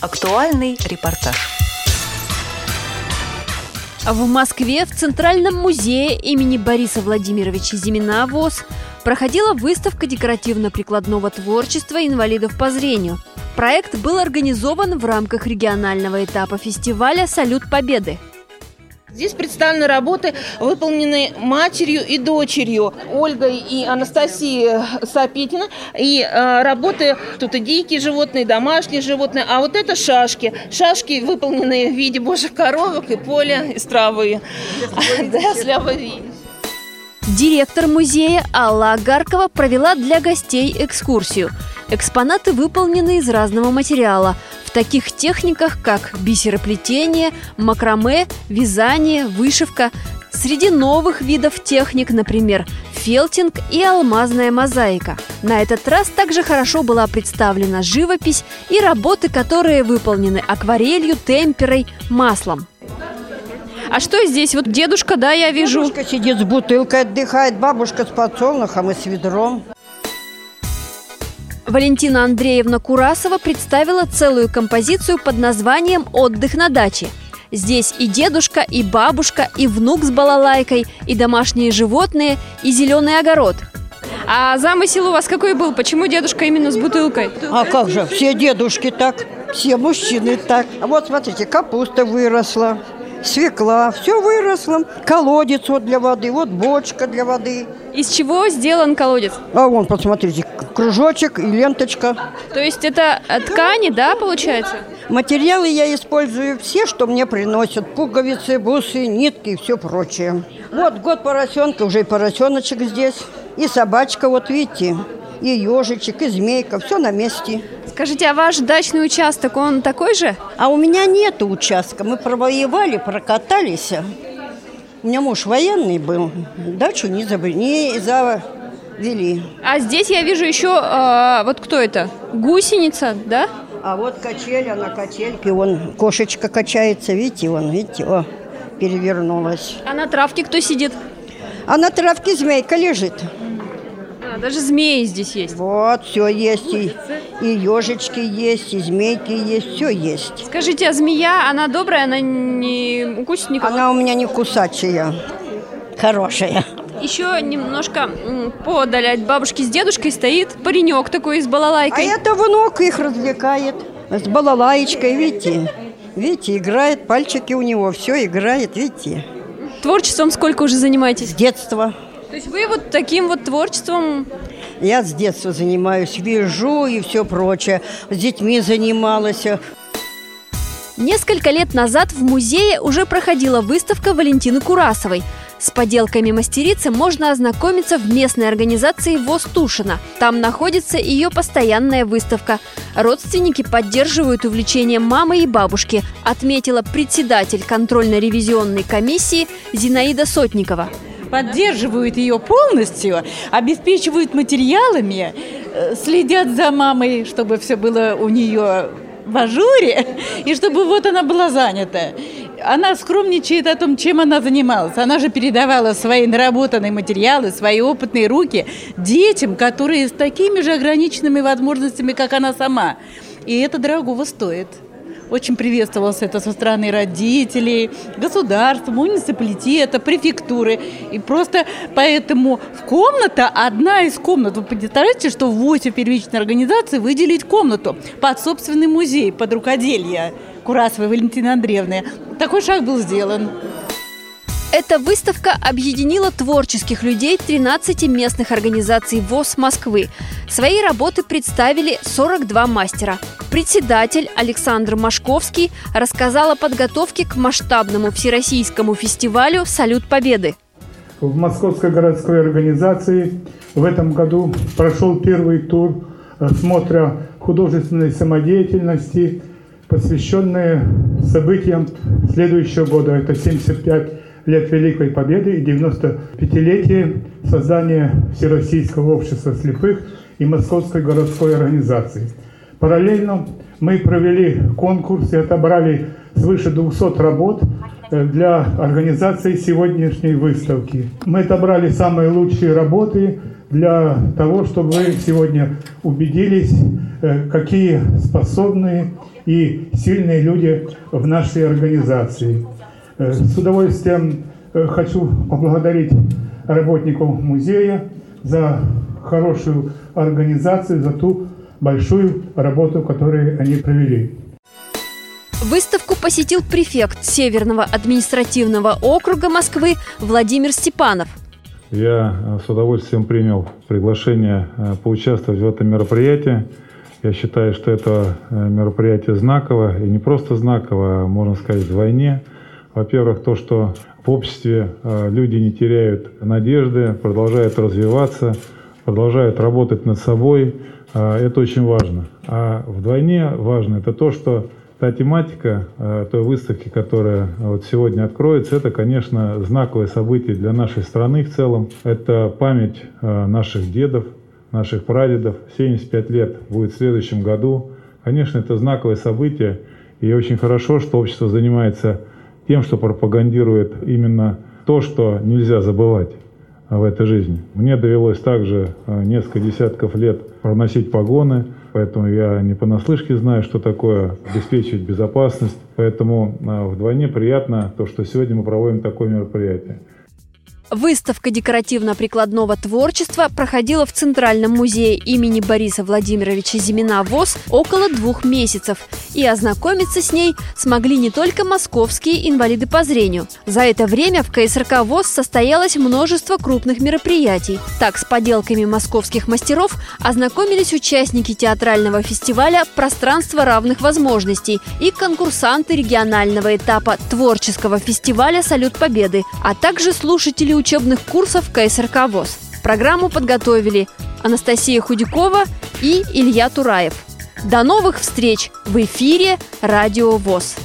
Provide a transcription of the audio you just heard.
Актуальный репортаж. В Москве в Центральном музее имени Бориса Владимировича Зимина ВОЗ проходила выставка декоративно-прикладного творчества инвалидов по зрению. Проект был организован в рамках регионального этапа фестиваля «Салют Победы». Здесь представлены работы, выполненные матерью и дочерью Ольгой и Анастасией Сапитина. И э, работы тут и дикие животные, и домашние животные. А вот это шашки. Шашки, выполненные в виде божьих коровок и поля, из травы. Да, Директор музея Алла Агаркова провела для гостей экскурсию. Экспонаты выполнены из разного материала – в таких техниках, как бисероплетение, макраме, вязание, вышивка. Среди новых видов техник, например, фелтинг и алмазная мозаика. На этот раз также хорошо была представлена живопись и работы, которые выполнены акварелью, темперой, маслом. А что здесь? Вот дедушка, да, я вижу. Дедушка сидит с бутылкой, отдыхает, бабушка с подсолнухом и с ведром. Валентина Андреевна Курасова представила целую композицию под названием «Отдых на даче». Здесь и дедушка, и бабушка, и внук с балалайкой, и домашние животные, и зеленый огород. А замысел у вас какой был? Почему дедушка именно с бутылкой? А как же, все дедушки так, все мужчины так. А вот смотрите, капуста выросла, свекла, все выросло. Колодец вот для воды, вот бочка для воды. Из чего сделан колодец? А вон, посмотрите, кружочек и ленточка. То есть это ткани, да, получается? Материалы я использую все, что мне приносят. Пуговицы, бусы, нитки и все прочее. Вот год поросенка, уже и поросеночек здесь. И собачка, вот видите, и ежичек, и змейка, все на месте. Скажите, а ваш дачный участок, он такой же? А у меня нет участка. Мы провоевали, прокатались. У меня муж военный был. Дачу не, заб... не завели. А здесь я вижу еще, э, вот кто это? Гусеница, да? А вот качель, она качельки, вон кошечка качается, видите, вон, видите, о, перевернулась. А на травке кто сидит? А на травке змейка лежит. Даже змеи здесь есть. Вот, все есть. И, и ежечки есть, и змейки есть, все есть. Скажите, а змея, она добрая, она не укусит никого? Она у меня не кусачая, хорошая. Еще немножко подаль от бабушки с дедушкой стоит паренек такой с балалайкой. А это внук их развлекает. С балалаечкой, видите? Видите, играет, пальчики у него, все играет, видите? Творчеством сколько уже занимаетесь? С детства. То есть вы вот таким вот творчеством я с детства занимаюсь, вяжу и все прочее. С детьми занималась. Несколько лет назад в музее уже проходила выставка Валентины Курасовой. С поделками мастерицы можно ознакомиться в местной организации ВОЗ Тушина. Там находится ее постоянная выставка. Родственники поддерживают увлечение мамы и бабушки, отметила председатель контрольно-ревизионной комиссии Зинаида Сотникова поддерживают ее полностью, обеспечивают материалами, э, следят за мамой, чтобы все было у нее в ажуре, и чтобы вот она была занята. Она скромничает о том, чем она занималась. Она же передавала свои наработанные материалы, свои опытные руки детям, которые с такими же ограниченными возможностями, как она сама. И это дорогого стоит. Очень приветствовалось это со стороны родителей, государства, муниципалитета, префектуры. И просто поэтому в комната, одна из комнат, вы представляете, что в 8 первичной организации выделить комнату под собственный музей, под рукоделие Курасовой Валентины Андреевны. Такой шаг был сделан. Эта выставка объединила творческих людей 13 местных организаций ВОЗ Москвы. Свои работы представили 42 мастера. Председатель Александр Машковский рассказал о подготовке к масштабному всероссийскому фестивалю «Салют Победы». В Московской городской организации в этом году прошел первый тур смотра художественной самодеятельности, посвященные событиям следующего года. Это 75 лет Великой Победы и 95-летие создания Всероссийского общества слепых и Московской городской организации. Параллельно мы провели конкурс и отобрали свыше 200 работ э, для организации сегодняшней выставки. Мы отобрали самые лучшие работы для того, чтобы вы сегодня убедились, э, какие способные и сильные люди в нашей организации. Э, с удовольствием хочу поблагодарить работников музея за хорошую организацию, за ту большую работу, которую они провели. Выставку посетил префект Северного административного округа Москвы Владимир Степанов. Я э, с удовольствием принял приглашение э, поучаствовать в этом мероприятии. Я считаю, что это э, мероприятие знаковое, и не просто знаковое, а, можно сказать, вдвойне. Во-первых, то, что в обществе люди не теряют надежды, продолжают развиваться, продолжают работать над собой. Это очень важно. А вдвойне важно это то, что Та тематика э, той выставки, которая вот сегодня откроется, это, конечно, знаковое событие для нашей страны в целом. Это память э, наших дедов, наших прадедов. 75 лет будет в следующем году. Конечно, это знаковое событие. И очень хорошо, что общество занимается тем, что пропагандирует именно то, что нельзя забывать в этой жизни. Мне довелось также э, несколько десятков лет проносить погоны, поэтому я не понаслышке знаю, что такое обеспечивать безопасность. Поэтому э, вдвойне приятно то, что сегодня мы проводим такое мероприятие. Выставка декоративно-прикладного творчества проходила в Центральном музее имени Бориса Владимировича Зимина ВОЗ около двух месяцев. И ознакомиться с ней смогли не только московские инвалиды по зрению. За это время в КСРК ВОЗ состоялось множество крупных мероприятий. Так, с поделками московских мастеров ознакомились участники театрального фестиваля «Пространство равных возможностей» и конкурсанты регионального этапа творческого фестиваля «Салют Победы», а также слушатели учебных курсов КСРК ВОЗ. Программу подготовили Анастасия Худякова и Илья Тураев. До новых встреч в эфире «Радио ВОЗ».